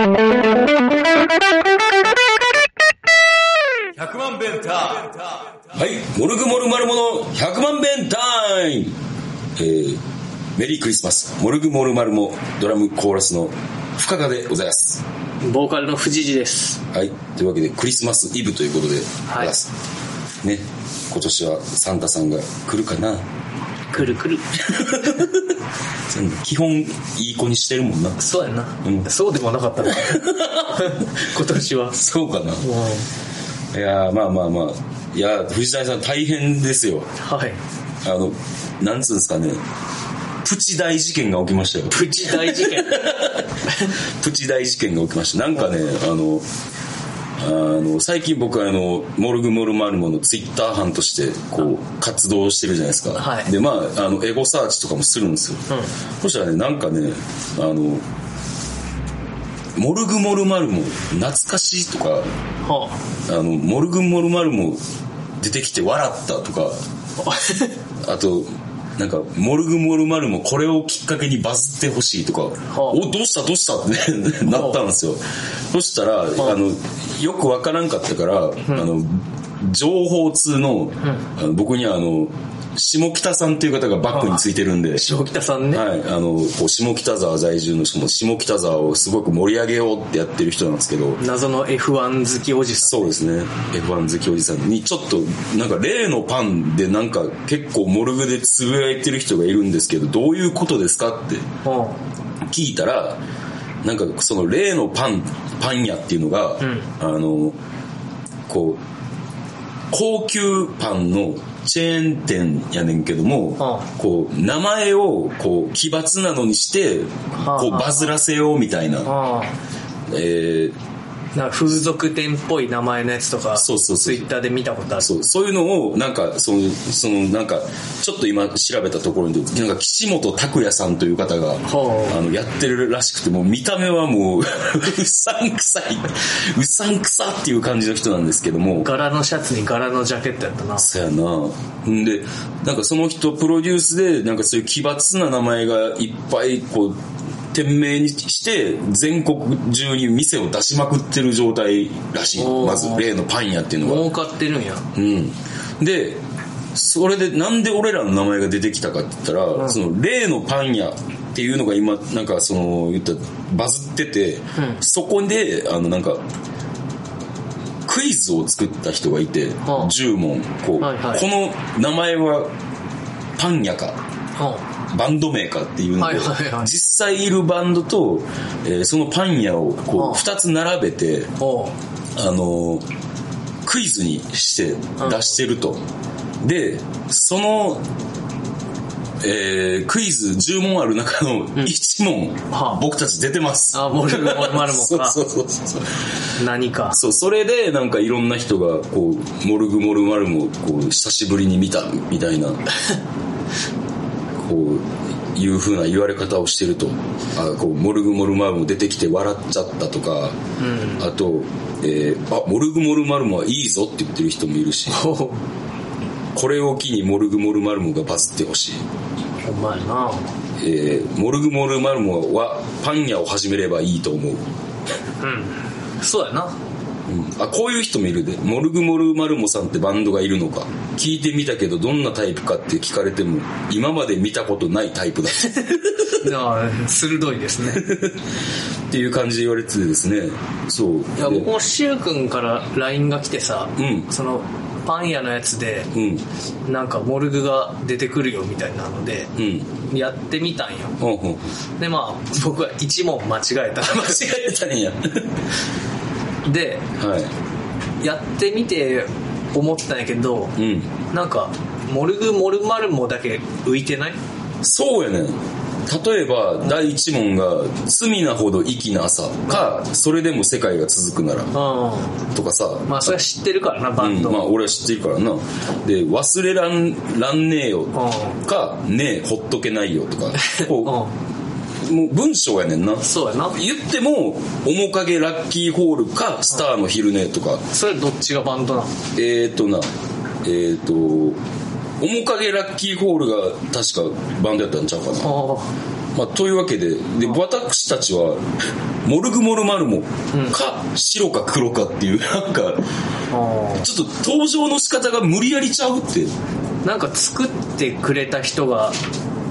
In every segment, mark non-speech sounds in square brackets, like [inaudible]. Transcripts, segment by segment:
100万弁タはい、モルグモルマルモの100万弁タイムえー、メリークリスマス、モルグモルマルモドラムコーラスの深川でございます。ボーカルの藤次です。はい、というわけでクリスマスイブということでございはいます。ね、今年はサンタさんが来るかなくるくる。基本いい子にしてるもんな。そうやな。うんそうでもなかったな。[laughs] 今年は。そうかな。もういやーまあまあまあ。いやー藤谷さん大変ですよ。はい。あの、なんつうんですかね。プチ大事件が起きましたよ。プチ大事件。[laughs] プチ大事件が起きました。なんかね、あの、あの、最近僕はあの、モルグモルマルモのツイッター班として、こう、活動してるじゃないですか。はいで、まあ、あの、エゴサーチとかもするんですよ。うん。そしたらね、なんかね、あの、モルグモルマルモ、懐かしいとか、はあの、モルグモルマルモ出てきて笑ったとか、あ。[laughs] あと、なんか、モルグモルマルもこれをきっかけにバズってほしいとか、あ。お、どうした？どうした？ってね [laughs] なったんですよ。そしたら、あ。の、よくわからんかったから、あの、情報通の僕にはあの、下北さんっていう方がバックについてるんで、[laughs] 下北さんね。はい、あの、こう下北沢在住の人も下北沢をすごく盛り上げようってやってる人なんですけど、謎の F1 好きおじさそうですね。F1 好きおじさんに、ちょっと、なんか例のパンでなんか結構モルグでつぶやいてる人がいるんですけど、どういうことですかってん。うん。聞いたら、なんかその例のパン、パン屋っていうのが、んあの、こう、高級パンのチェーン店やねんけども、うこう、名前をこう、奇抜なのにして、はあ。こう、バズらせようみたいな、あ。えーあ。なんか風俗店っぽい名前のやつとか、そうそうそうツイッターで見たことある。そう、そういうのを、なんか、その、その、なんか、ちょっと今調べたところに、なんか、岸本拓也さんという方が、あの、やってるらしくて、もう見た目はもう、うさんくさい、うさんくさっていう感じの人なんですけども、柄のシャツに柄のジャケットやったな。そやな。んで、なんかその人プロデュースで、なんかそういう奇抜な名前がいっぱい、こう、店名にして、全国中に店を出しまくってる状態らしい。まず、例のパン屋っていうのが。儲かってるんや。うん。で、それでなんで俺らの名前が出てきたかって言ったら、その例のパン屋っていうのが今、なんかその、言ったらバズってて、んそこで、あのなんか、クイズを作った人がいて、はあ10問、こう、はいはいこの名前はパン屋か、うバンド名かっていうので、はいはいはい実際いるバンドと、えーそのパン屋をこう、はあ2つ並べて。あのークイズにして出してると。で、その、えークイズ10問ある中の1問、はあ僕たち出てます。あ、モルグモルマルモそうか。そうそうそう。何か。そう、それでなんかいろんな人が、こう、モルグモルマルモ、こう、久しぶりに見た、みたいな、こう、いう風な言われ方をしてると。あ、こう、モルグモルマルモ出てきて笑っちゃったとか、うん。あと、えーあ、モルグモルマルモはいいぞって言ってる人もいるし。これを機にモルグモルマルモがバズってほしい。ほんまやな。えーモルグモルマルモはパン屋を始めればいいと思う。うん。そうやな。うん、あ、こういう人もいるで。モルグモルマルモさんってバンドがいるのか。聞いてみたけどどんなタイプかって聞かれても、今まで見たことないタイプだ [laughs] 鋭いですね。[laughs] っていう感じで言われててですね。そう。いや、で僕もシュウ君から LINE が来てさ、うんその、パン屋のやつで、うん。なんかモルグが出てくるよみたいなので、うん。やってみたんよ。ほうほう。で、まあ、僕は1問間違えた。[laughs] 間違えたんや。で、はい。やってみて思ったんやけど、うん。なんか、モルグモルマルモだけ浮いてない？そうやねん。例えば、第一問が、罪なほど粋な朝か、それでも世界が続くなら、うとかさ、ん。まあ、それは知ってるからな、バンド。うん、まあ俺は知ってるからな。で、忘れらん、らんねえようか、ねえ、ほっとけないよとか、[laughs] こうう、もう文章やねんな。ん。そうやな。言っても、面影ラッキーホールか、スターの昼寝とか、それどっちがバンドなのえーとな、えーと、面影ラッキーホールが確かバンドやったんちゃうかな。あまあ、というわけでで私たちはモルグモルマルモか白か黒かっていうなんかあちょっと登場の仕方が無理やりちゃうってーなんか作ってくれた人が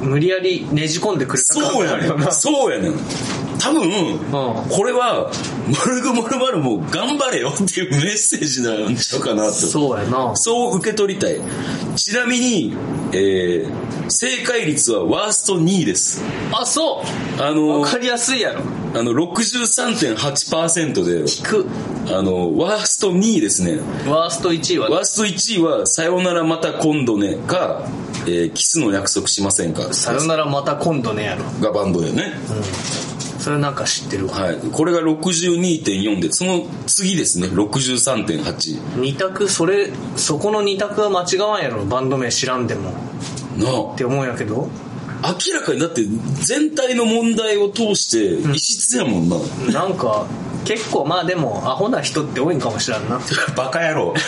無理やりねじ込んでくれたそうやねんそうやねん。多分ん。これはモルグモルマルモ頑張れよっていうメッセージなんちゃうかなと。そうやな。そう受け取りたい。ちなみに、えー、正解率はワースト2位です。あそう。あのわ、かりやすいやろ。あの、63.8%で、聞く。あの、ワースト2位ですね。ワースト1位はワースト1位は、さよならまた今度ねか、えーキスの約束しませんか？さよならまた今度ねやろ。がバンドだよね。それなんか知ってるわ。はい。これが62.4で、その次ですね、63.8。二択？それそこの二択は間違わんやろ。バンド名知らんでも。なあ。って思うんやけど。明らかにだって全体の問題を通して異質やもんな。なんか結構まあでもアホな人って多いんかもしらんな [laughs] バカ野郎。[laughs]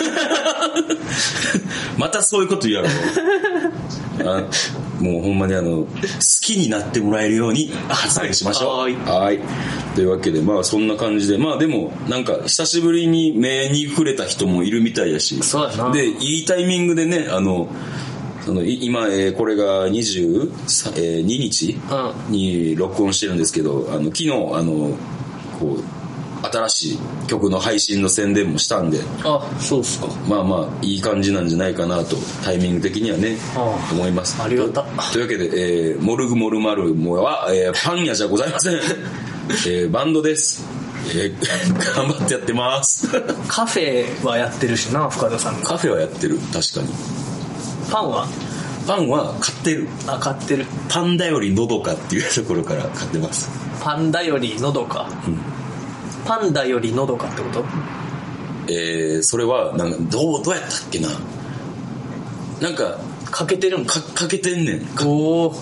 またそういうこと言うやろ。あもうほんまにあの、好きになってもらえるように発言しましょう。はいはい。というわけで、まあそんな感じで、まあでも、なんか久しぶりに目に触れた人もいるみたいやし。で、いいタイミングでね、あの、そのい今、えーこれが22日うんに録音してるんですけど、あの昨日、あの、こう、新しい曲の配信の宣伝もしたんで、あそうっすかまあまあ、いい感じなんじゃないかなと、タイミング的にはね、思います。ありがたとというわけで、えーモルグモルマルモは、えーパン屋じゃございません。[laughs] えーバンドです。えー [laughs] 頑張ってやってます。[laughs] カフェはやってるしな深田さんがカフェはやってる、確かに。パンは？パンは買ってる。あ買ってるパンダよりのどかっていうところから買ってます。パンダよりのどか、パンダよりのどかってこと？えーそれは、なんか、どう、どうやったっけな？なんか、かけてるん？かか、かけてんねん。かおお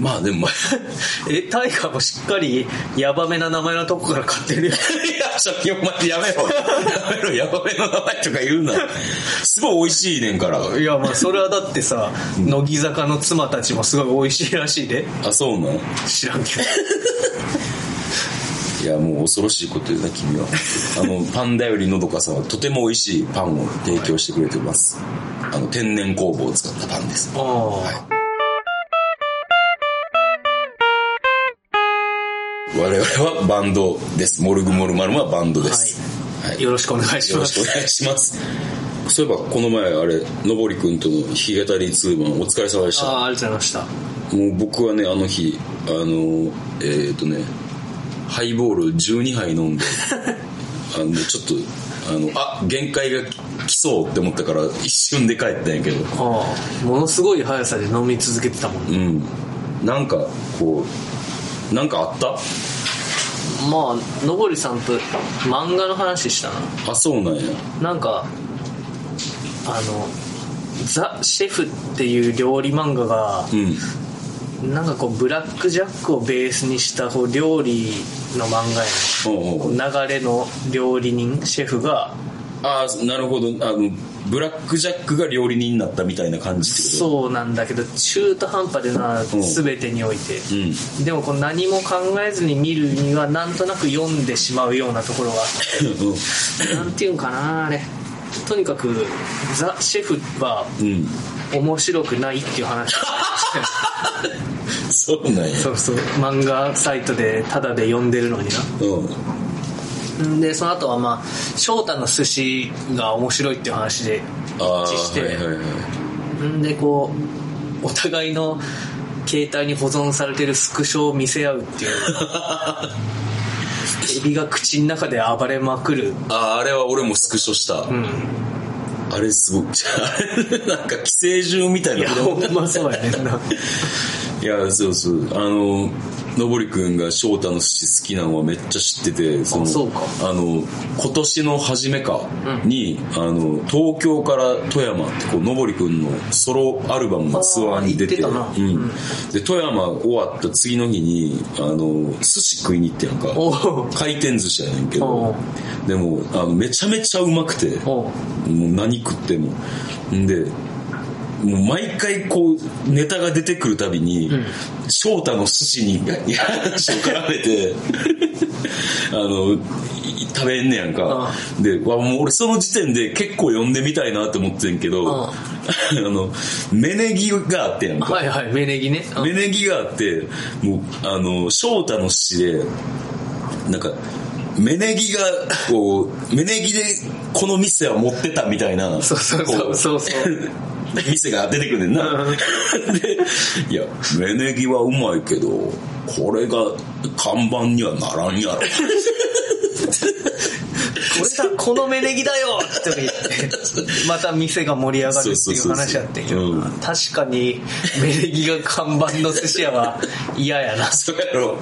まあでも、[laughs] えタイガーもしっかりヤバめな名前のとこから買ってるよ [laughs] いや、ちょっと、お前やめろ。やめろ、ヤバめの名前とか言うな。すごい美味しいねんから。いやまあそれはだってさ乃木坂の妻たちもすごい美味しいらしいであ、そうなん知らんけど [laughs] いや、もう恐ろしいこと言うな、君は。あの、[laughs] パンダよりのどかさはとても美味しいパンを提供してくれています。あの、天然酵母を使ったパンです。ああ、我々はバンドです。モルグモルマルモはバンドです。はい。よろしくお願いしよろますしくお願いします。そういえば、この前、あれ、のぼりくんとの弾き語りツーマン、お疲れ様でした。ああありがとうございましたもう僕はね、あの日、あの、えっ、とね、ハイボール12杯飲んで、[laughs] あの、ちょっと、あの、あ、限界が来そうって思ったから一瞬で帰ったんやけど、ああものすごい速さで飲み続けてたもんねうん。なんか、こう、なんかあった？まあのぼりさんと漫画の話したなあ、そうなんや。なんかあの「ザ・シェフ」っていう料理漫画がうん。なんかこうブラックジャックをベースにしたこう料理の漫画や流れの料理人シェフが。ああ、なるほど。あの、ブラックジャックが料理人になったみたいな感じそうなんだけど中途半端でなうん全てにおいて。うん。でもこう何も考えずに見るにはなんとなく読んでしまうようなところがあって。なんていうんかなあれ。とにかくザ・シェフは。面白くないっていう話をして [laughs] [laughs] そうなんや。そうそう漫画サイトでタダで読んでるのにうん。でその後はまあ翔太の寿司が面白いっていう話でああ、一致して、はいはいはい。んでこうお互いの携帯に保存されてるスクショを見せ合うっていう [laughs] エビが口の中で暴れまくるああ、あれは俺もスクショした。うんあれすごい。あ [laughs] れなんか寄生獣みたいいやな。ほんまそうやねんないや、そうそう。あの、のぼりくんが翔太の寿司好きなのはめっちゃ知ってて、その、そうか。あの、今年の初めかうん。に、あの、東京から富山って、こう、のぼりくんのソロアルバムのツアーに出て、てたな。うん。で、富山終わった次の日に、あの、寿司食いに行ってやんか。回転寿司やねんけおど、でも、あの、めちゃめちゃうまくて、もう何食っても。んで、もう毎回こうネタが出てくるたびに、翔太の寿司に話を絡めて [laughs] あの食べんねやんか、でわもう俺その時点で結構読んでみたいなって思ってんけど、あ [laughs] の芽ネギがあってやんか。はいはい芽ネギね。芽ネギがあってもうあの翔太の寿司でなんか芽ネギがこう芽ネギでこの店は持ってたみたいなそうそうそうそうそう店が出てくるねんな。で、いや、芽ネギはうまいけど、これが看板にはならんやろ。[laughs] これだこの芽ネギだよ！って言ってまた店が盛り上がるっていう話やってんけどな。確かに芽ネギが看板の寿司屋は嫌やな。そうやろ。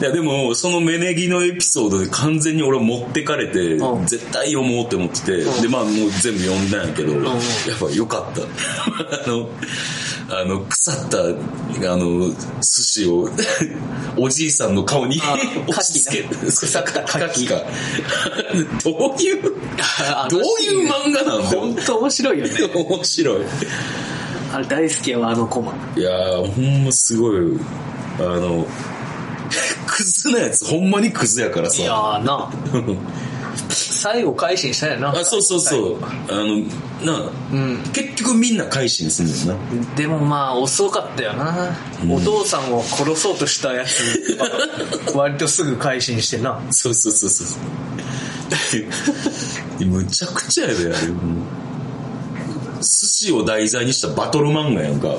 いやでもその芽ネギのエピソードで完全に俺持ってかれて、うん。絶対読もうって思ってて、でまあもう全部読んだんやけど、やっぱよかった。[laughs] あのあの腐ったあの寿司をおじいさんの顔にあ押し付け腐った牡蠣がどういうあどういう漫画なんだよ。本当面白いよね。面白い。あれ大好きやわあのコマ。いやーほんますごい。あの [laughs] クズなやつ。ほんまにクズやからさ。いやーな [laughs] 最後改心したよな。あそうそうそう。あのなあ、うん。結局みんな改心すんだよな。でもまあ遅かったよな、お父さんを殺そうとしたやつは割とすぐ改心してな。そうそうそうそう。[laughs] むちゃくちゃやであれ。もう。寿司を題材にしたバトル漫画やんかもう。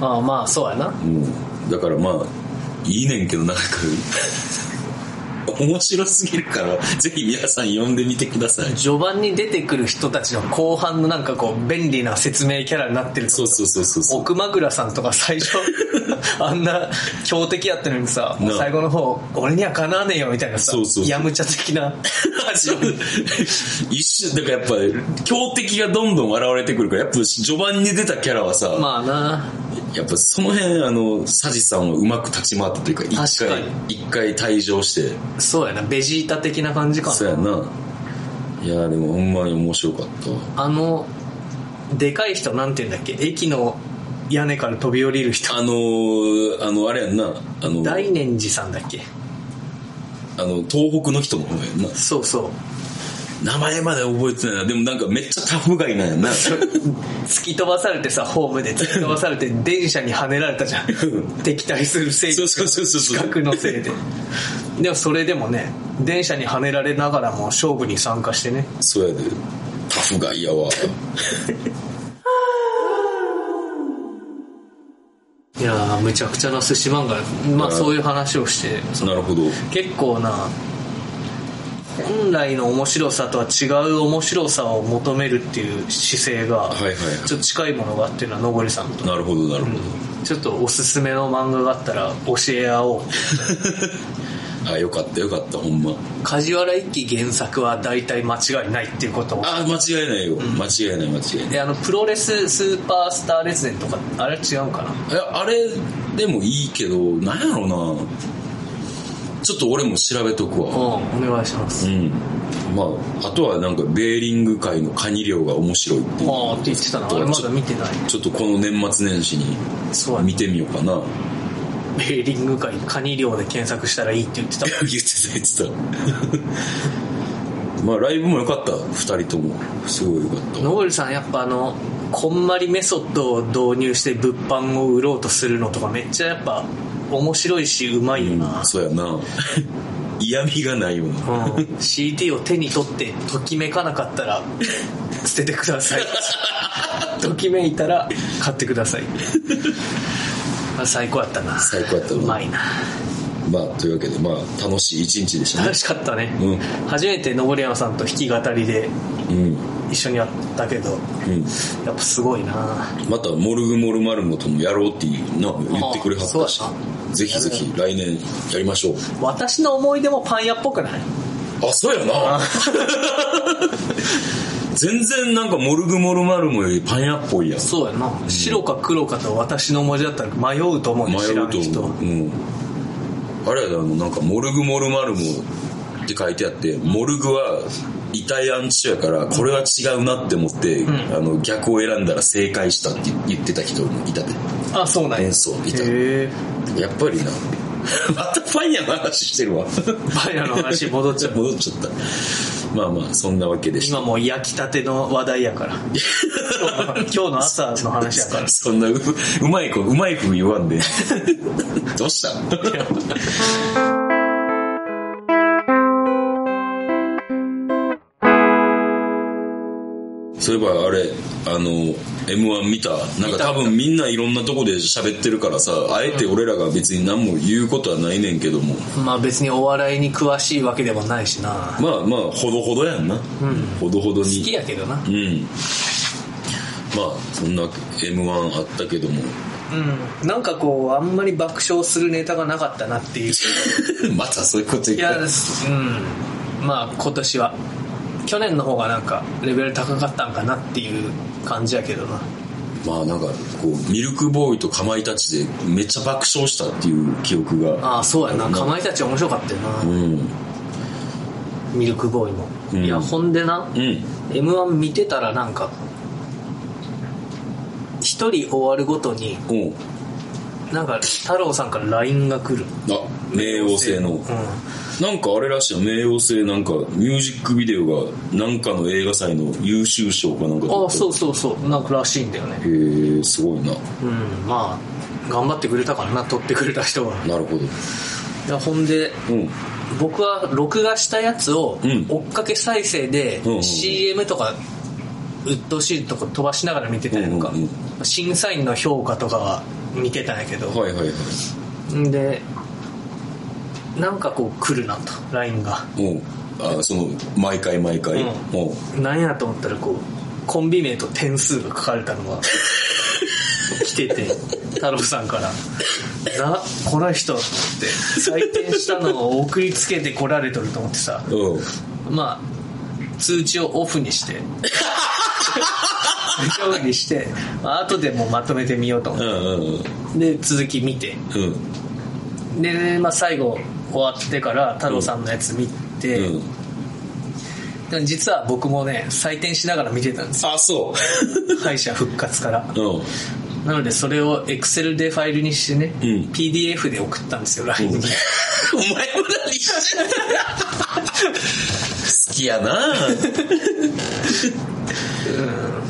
ああまあそうやな。もう。だからまあいいねんけどなんか面白すぎるからぜひ皆さん読んでみてください。序盤に出てくる人たちの後半のなんかこう便利な説明キャラになってるとそうそうそうそうそう。奥枕さんとか最初 [laughs] あんな強敵やったのにさな最後の方俺にはかなわねえよみたいなさそうそうそう。やむちゃ的な。一瞬だからやっぱ強敵がどんどん現れてくるからやっぱ序盤に出たキャラはさ、まあなやっぱその辺あのサジさんはうまく立ち回ったというか一回一回退場して。そうやな。ベジータ的な感じかな。そうやな。いやでもほんまに面白かった。わあのでかい人なんて言うんだっけ？駅の屋根から飛び降りる人。あのー、あのあれやんな。あの大念寺さんだっけ？あの東北の人の方やんな。そうそう名前まで覚えてないな。でもなんかめっちゃタフガイなんやんな。[laughs] 突き飛ばされてさホームで突き飛ばされて電車にはねられたじゃん。敵対する勢そうそうそうそう視覚のせいで。でもそれでもね電車にはねられながらも勝負に参加してね。そうやで。タフガイやわ。[laughs] いやーむちゃくちゃな寿司漫画。まあうんそういう話をして。なるほど。結構な本来の面白さとは違う面白さを求めるっていう姿勢がちょっと近いものがあっていうのはのぼりさんと。なるほどなるほど、ちょっとおすすめの漫画があったら教え合おう。あ [laughs] よかったよかったほんま。梶原一騎原作は大体間違いないっていうことを。あ間違いないよ、間違いない間違いない。であのプロレススーパースター列伝とかあれは違うかな？いやあれでもいいけどなんやろなちょっと俺も調べとくうん。わお願いします。うん。まああとはなんかベーリング界のカニ漁が面白いっていう。ああって言ってたな。あれまだ見てない。ちょっとこの年末年始にそうや見てみようかな。ベーリング界カニ漁で検索したらいいって言ってた言ってた言ってた。[laughs] まあライブも良かった。2人とも。すごい良かった。のぼりさんやっぱあのこんまりメソッドを導入して物販を売ろうとするのとかめっちゃやっぱ面白いしうまいよな、そうやな。[laughs] 嫌味がないよなうん、CD を手に取ってときめかなかったら [laughs] 捨ててください。ときめいたら買ってください。[laughs] あ最高やったな。最高やったな。うまいな。まあというわけでまあ楽しい一日でしたね。楽しかったね、うん。初めて登山さんと弾き語りでうん。一緒にやったけどうん。やっぱすごいな。またモルグモルマルモともやろうっていうの言ってくれはったし。あそうぜひぜひ来年やりましょう。私の思い出もパン屋っぽくない？あそうやな。[laughs] 全然なんかモルグモルマルモよりパン屋っぽいやん。そうやな、白か黒かと私の文字だったら迷うと思う迷よ知らうんと人思う、うん、あれやであのなんかモルグモルマルモって書いてあってモルグは遺体安置所やから、これは違うなって思って、あの、逆を選んだら正解したって言ってた人もいたで。あそうなんや演奏いた。へえやっぱりな。[laughs] またファイヤーの話してるわ。バイヤの話戻っちゃう [laughs] 戻っちゃった。まあまあ、そんなわけでした。今もう焼きたての話題やから [laughs] 今日の朝の話やからそんなう、うまい子、うまい風言わんで。どうした？そういえばあれ、あの、M1 見た？なんか多分みんないろんなとこで喋ってるからさ、あえて俺らが別に何も言うことはないねんけども、まあ別にお笑いに詳しいわけでもないしな。まあまあ、ほどほどやんな。ほどほど好きに。やけどな。うん。まあ、そんな M1 あったけども、うん。なんかこうあんまり爆笑するネタがなかったなっていう。[laughs] またそういうこと言いやった。うん。まあ今年は去年の方がなんかレベル高かったんかなっていう感じやけどな。まあなんか、こう、ミルクボーイとかまいたちでめっちゃ爆笑したっていう記憶が。ああそうやな。かまいたち面白かったよな、うん。ミルクボーイも、うん。いやほんでな、うん。m 1見てたらなんか一人終わるごとになんか太郎さんから LINE が来る。あ、冥王星の。うんなんかあれらしいよ、冥王星なんかミュージックビデオがなんかの映画祭の優秀賞かなんかああそうう。そうそうなんからしいんだよねへえ、すごいな。うんまあ頑張ってくれたからな撮ってくれた人はなるほど。いやほんでうん。僕は録画したやつをうん追っかけ再生でうんうんうん CM とか鬱陶しいとこ飛ばしながら見てたやんか、うんうん審査員の評価とかは見てたんやけど、はいはいはい。んでなんかこう来るなと LINE がうん。あ、その、毎回毎回。うんおうなんやと思ったらこうコンビ名と点数が書かれたのが [laughs] 来てて太郎さんから「なこの人」って採点したのを送りつけてこられとると思ってさうん。まあ通知をオフにして [laughs] オフにしてまあ後でもうまとめてみようと思っうんうんうん。てで続き見てうん。で、まあ、最後終わってから太郎さんのやつ見て、うん。で実は僕もね採点しながら見てたんですよあ、そ敗者復活からう。うん。なのでそれを Excel でファイルにしてね、うん PDF で送ったんですよ LINE に、お前も何して好きやな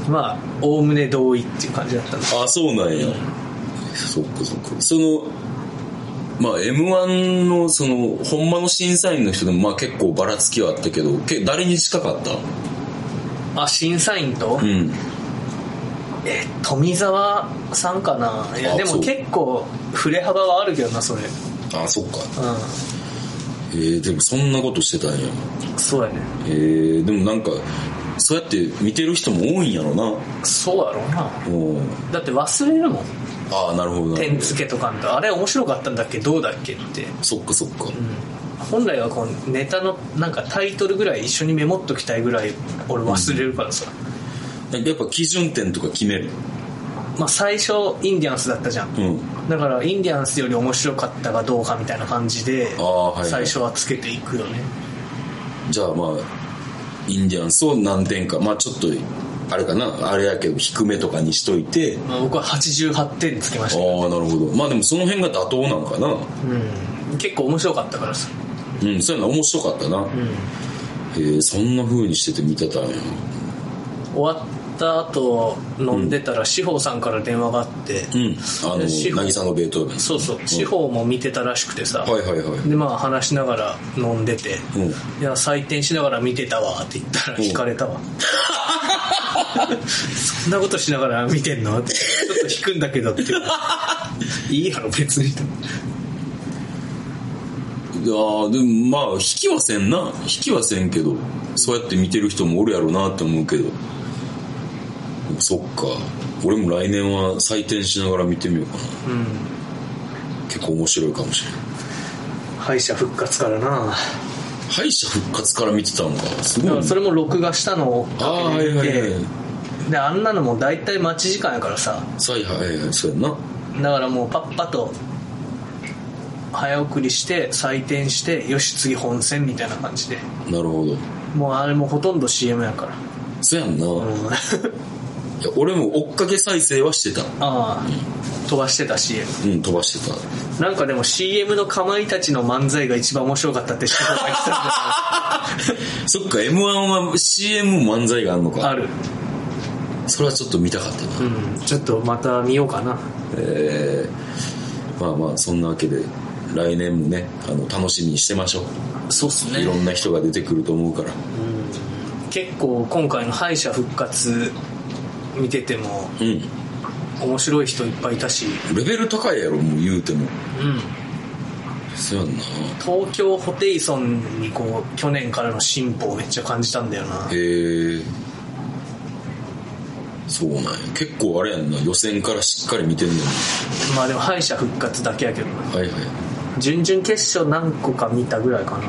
まあおおむね同意っていう感じだったんですあ、そうなんや。そっかそっか。その、まあ M1 のその、ほんまの審査員の人でもまあ結構ばらつきはあったけど、け誰に近かった？あ審査員と、うん。え富澤さんかな？いやでも結構振れ幅はあるけどなそれあ、そっか。うえー、でもそんなことしてたんや。んそうやねえー、でもなんか、そうやって見てる人も多いんやろな。そうやろうなうん。だって忘れるもんああ、なるほど。点付けとかんとあれ面白かったんだっけ？どうだっけってそっかそっか。本来はこうネタのなんかタイトルぐらい一緒にメモっときたいぐらい俺忘れるからさ、やっぱ基準点とか決める？まあ最初インディアンスだったじゃんうん。だからインディアンスより面白かったかどうかみたいな感じで。最初はつけていくよねじゃあまあ、インディアンスを何点か、まあちょっと、あれかな、あれやけど低めとかにしといて、まあ、僕は88点つけまああした。けど、なるほど。まあでもその辺が妥当なんかな。うん、結構面白かったから。さ、うん、そういうの面白かったな。うん、えー、そんな風にしてて見てたんや。終わった後飲んでたら志保さんから電話があって、うん。あの、司法渚のベートーベン。そうそう志保も見てたらしくてさ、はいはいはい。でまあ話しながら飲んでて、うん。いや採点しながら見てたわって言ったらうん引かれたわ、[laughs] そんなことしながら見てんのってちょっと引くんだけどって [laughs] いいやろ別にいやーでもまあ、引きはせんな。引きはせんけど、そうやって見てる人もおるやろなって思うけど。そっか。俺も来年は採点しながら見てみようかな。うん結構面白いかもしれん。敗者復活からな敗者復活から見てたのか。すごいそれも録画したのをああ、はいはいはい。であんなのも大体待ち時間やからさはいはいはい、そうやんな。だからもうパッパと早送りして採点してよし次本戦みたいな感じでなるほどもうあれもほとんど CM やからそやんな、いうんや俺も追っかけ再生はしてた。ああ飛ばしてた CM うん飛ばしてた。なんかでも CM のかまいたちの漫才が一番面白かったって人が言ってたんだ [laughs] そっか m 1は CM 漫才があるのか。ある。それはちょっと見たかったな、うん。ちょっとまた見ようかな。えー、まあまあそんなわけで来年もねあの楽しみにしてましょそうっすう、いろんな人が出てくると思うから。結構今回の敗者復活見ててもうん。面白い人いっぱいいたし、レベル高いやろもう言うても。うん、そうやんな。東京ホテイソンにこう去年からの進歩をめっちゃ感じたんだよな。へえ。そうなんや。結構あれやんな。予選からしっかり見てんのにまあでも敗者復活だけやけどな。はいはい。準々決勝何個か見たぐらいかな。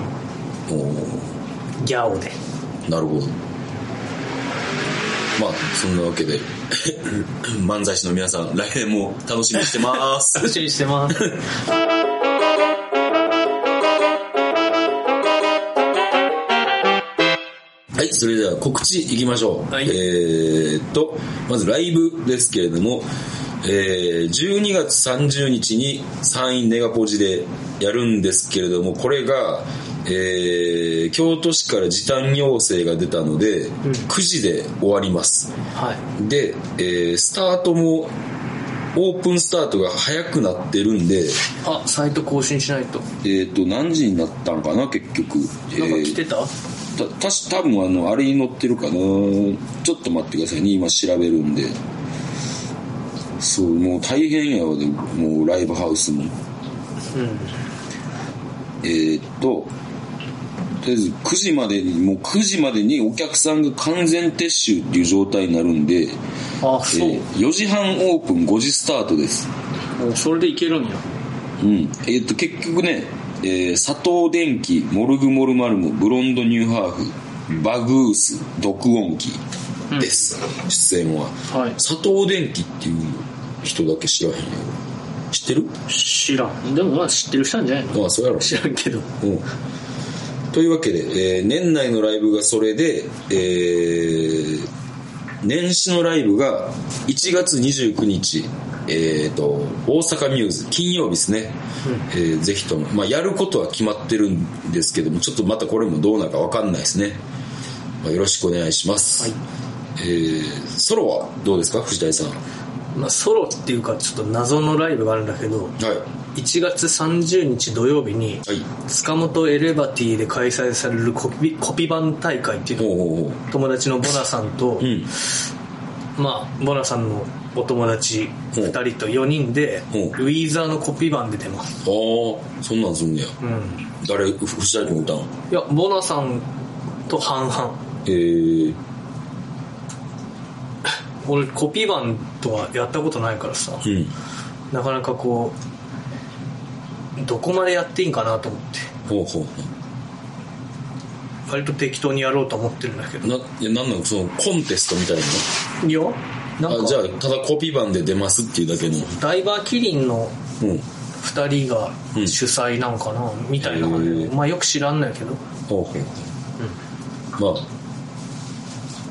おー。ギャオで。なるほどまあそんなわけで [laughs] 漫才師の皆さん来年も楽しみにしてます。[laughs] 楽しみにしてます。[laughs] はい、それでは告知いきましょう。はい。えーっと、まずライブですけれども、えー12月30日に山陰ネガポジでやるんですけれども、これが、えー京都市から時短要請が出たので、9時で終わります。はい。で、えースタートも、オープンスタートが早くなってるんで、あサイト更新しないと。えーっと、何時になったのかな、結局。なんかえー来てた、たたし多分あのあれに載ってるかな。ちょっと待ってくださいね。今調べるんで。そうもう大変やわ。でもうライブハウスも。うん。えーっととりあえず9時までにもう9時までにお客さんが完全撤収っていう状態になるんで、あそう、えー4時半オープン5時スタートです。もうそれでいけるんや。うん。えーっと結局ね、えー佐藤電機モルグモルマルモブロンドニューハーフバグース毒音機です、出演は。はい。佐藤電機っていう人だけ知らへんよ知ってる？知らん。でもまあ知ってる人なんじゃないの？まあそうやろ。知らんけど。うんというわけで、えー年内のライブがそれで、えー年始のライブが1月29日、えー、と大阪ミューズ金曜日ですね、えーぜひとも、まあ、やることは決まってるんですけどもちょっとまたこれもどうなるか分かんないですね、まあ、よろしくお願いします、はい。えーソロはどうですか藤谷さん。はまあソロっていうかちょっと謎のライブがあるんだけど1月30日土曜日にはい。塚本エレバティで開催されるコピコピバン大会っていうのを友達のボナさんと、ううん。まあボナさんのお友達2人と4人でう。んウィーザーのコピバンで出ます。ああそんなんすんねや。うん。誰ふ藤谷君歌うん？いやボナさんと半々。えー、俺コピバンとはやったことないからさ。うん。なかなかこうどこまでやっていいんかなと思って。ほうほう。ほ割と適当にやろうと思ってるんだけど。うないやなんなの？そのコンテストみたいいやなんか。なあじゃあただコピー版で出ますっていうだけの。ダイバーキリンのうん。2人がうん。主催なんかな、みたいな。感じまあよく知らんのやけど。ほうほう。まあ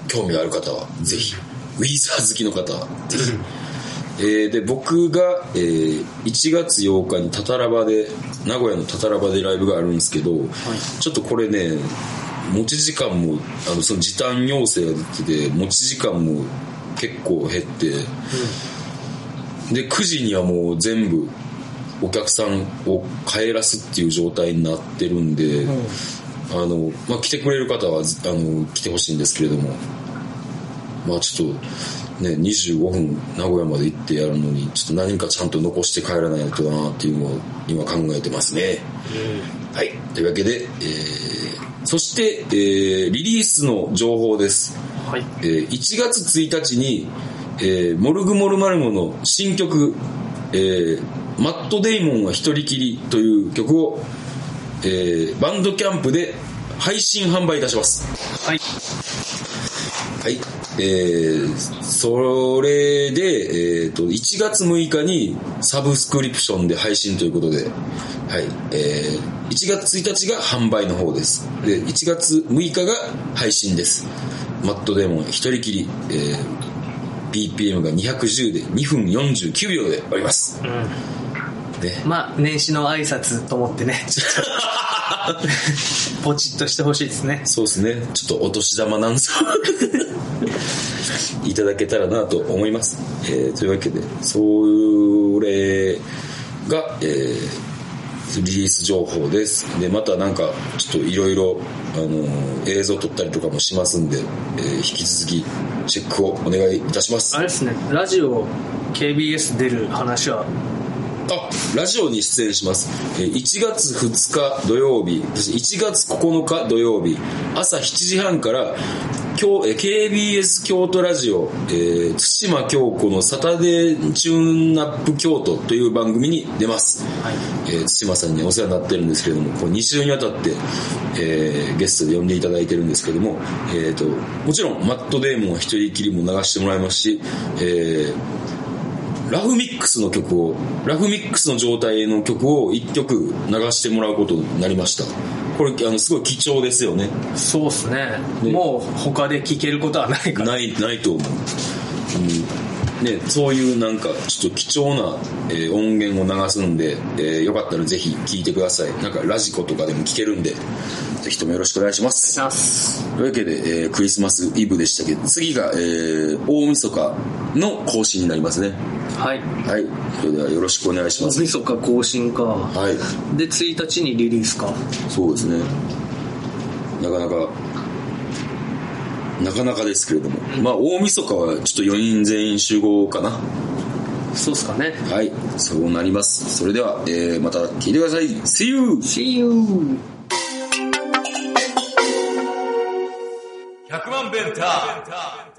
興味がある方はぜひ。ウィーザー好きの方はぜひえーで僕が、えー1月8日にタタラバで名古屋のタタラバでライブがあるんですけど、ちょっとこれね持ち時間もあのその時短要請が出てて持ち時間も結構減って、で9時にはもう全部お客さんを帰らすっていう状態になってるんで、うん。あの、まあ、来てくれる方は、あの、来てほしいんですけれども、まあちょっと、ね、25分名古屋まで行ってやるのに、ちょっと何かちゃんと残して帰らないとなっていうのを今考えてますね。はい。というわけで、えー、そして、えー、リリースの情報です。はいえー1月1日に、えーモルグモルマルモの新曲、えーマット・デイモンは一人きりという曲を、えーバンドキャンプで配信販売いたします。はいはい。えー、それで、えっ、と、1月6日にサブスクリプションで配信ということで、はい。えー、1月1日が販売の方です。で、1月6日が配信です。マットデーモン一人きり、えー、BPM が210で2分49秒でおります。うん。ね。まあ、年始の挨拶と思ってね、ちょっと [laughs] ポチッとしてほしいですね。そうですね。ちょっとお年玉なんぞいただけたらなと思います。えーというわけで、それが、えーリリース情報です。で、またなんか、ちょっといろいろ、あのー映像撮ったりとかもしますんで、えー引き続きチェックをお願いいたします。あれですね、ラジオ KBS 出る話は、あ、ラジオに出演します。えー1月2日土曜日、そして1月9日土曜日、朝7時半から、今日、えー KBS 京都ラジオ、えー、津島京子のサタデーチューンナップ京都という番組に出ます。はい。えー、津島さんにお世話になってるんですけれども、こう2週にわたって、えーゲストで呼んでいただいてるんですけども、えーと、もちろんマットデーモンは一人きりも流してもらいますし、えーラフミックスの曲を、ラフミックスの状態の曲を1曲流してもらうことになりました。これ、あの、すごい貴重ですよね。そうっすね。ねもう他で聞けることはないから。ない、ないと思う。うん、ね、そういうなんか、ちょっと貴重な、えー音源を流すんで、えーよかったらぜひ聴いてください。なんかラジコとかでも聴けるんで、ぜひともよろしくお願いします。します。というわけで、えークリスマスイブでしたけ？ど、次が、えー大晦日の更新になりますね。はい。はい。それではよろしくお願いします。大晦日更新か。はい。で、1日にリリースか。そうですね。なかなか、なかなかですけれども。まあ、大晦日はちょっと4人全員集合かな。そうっすかね。はい。そうなります。それでは、えー、また聞いてください。See you! See you! 100万ベンター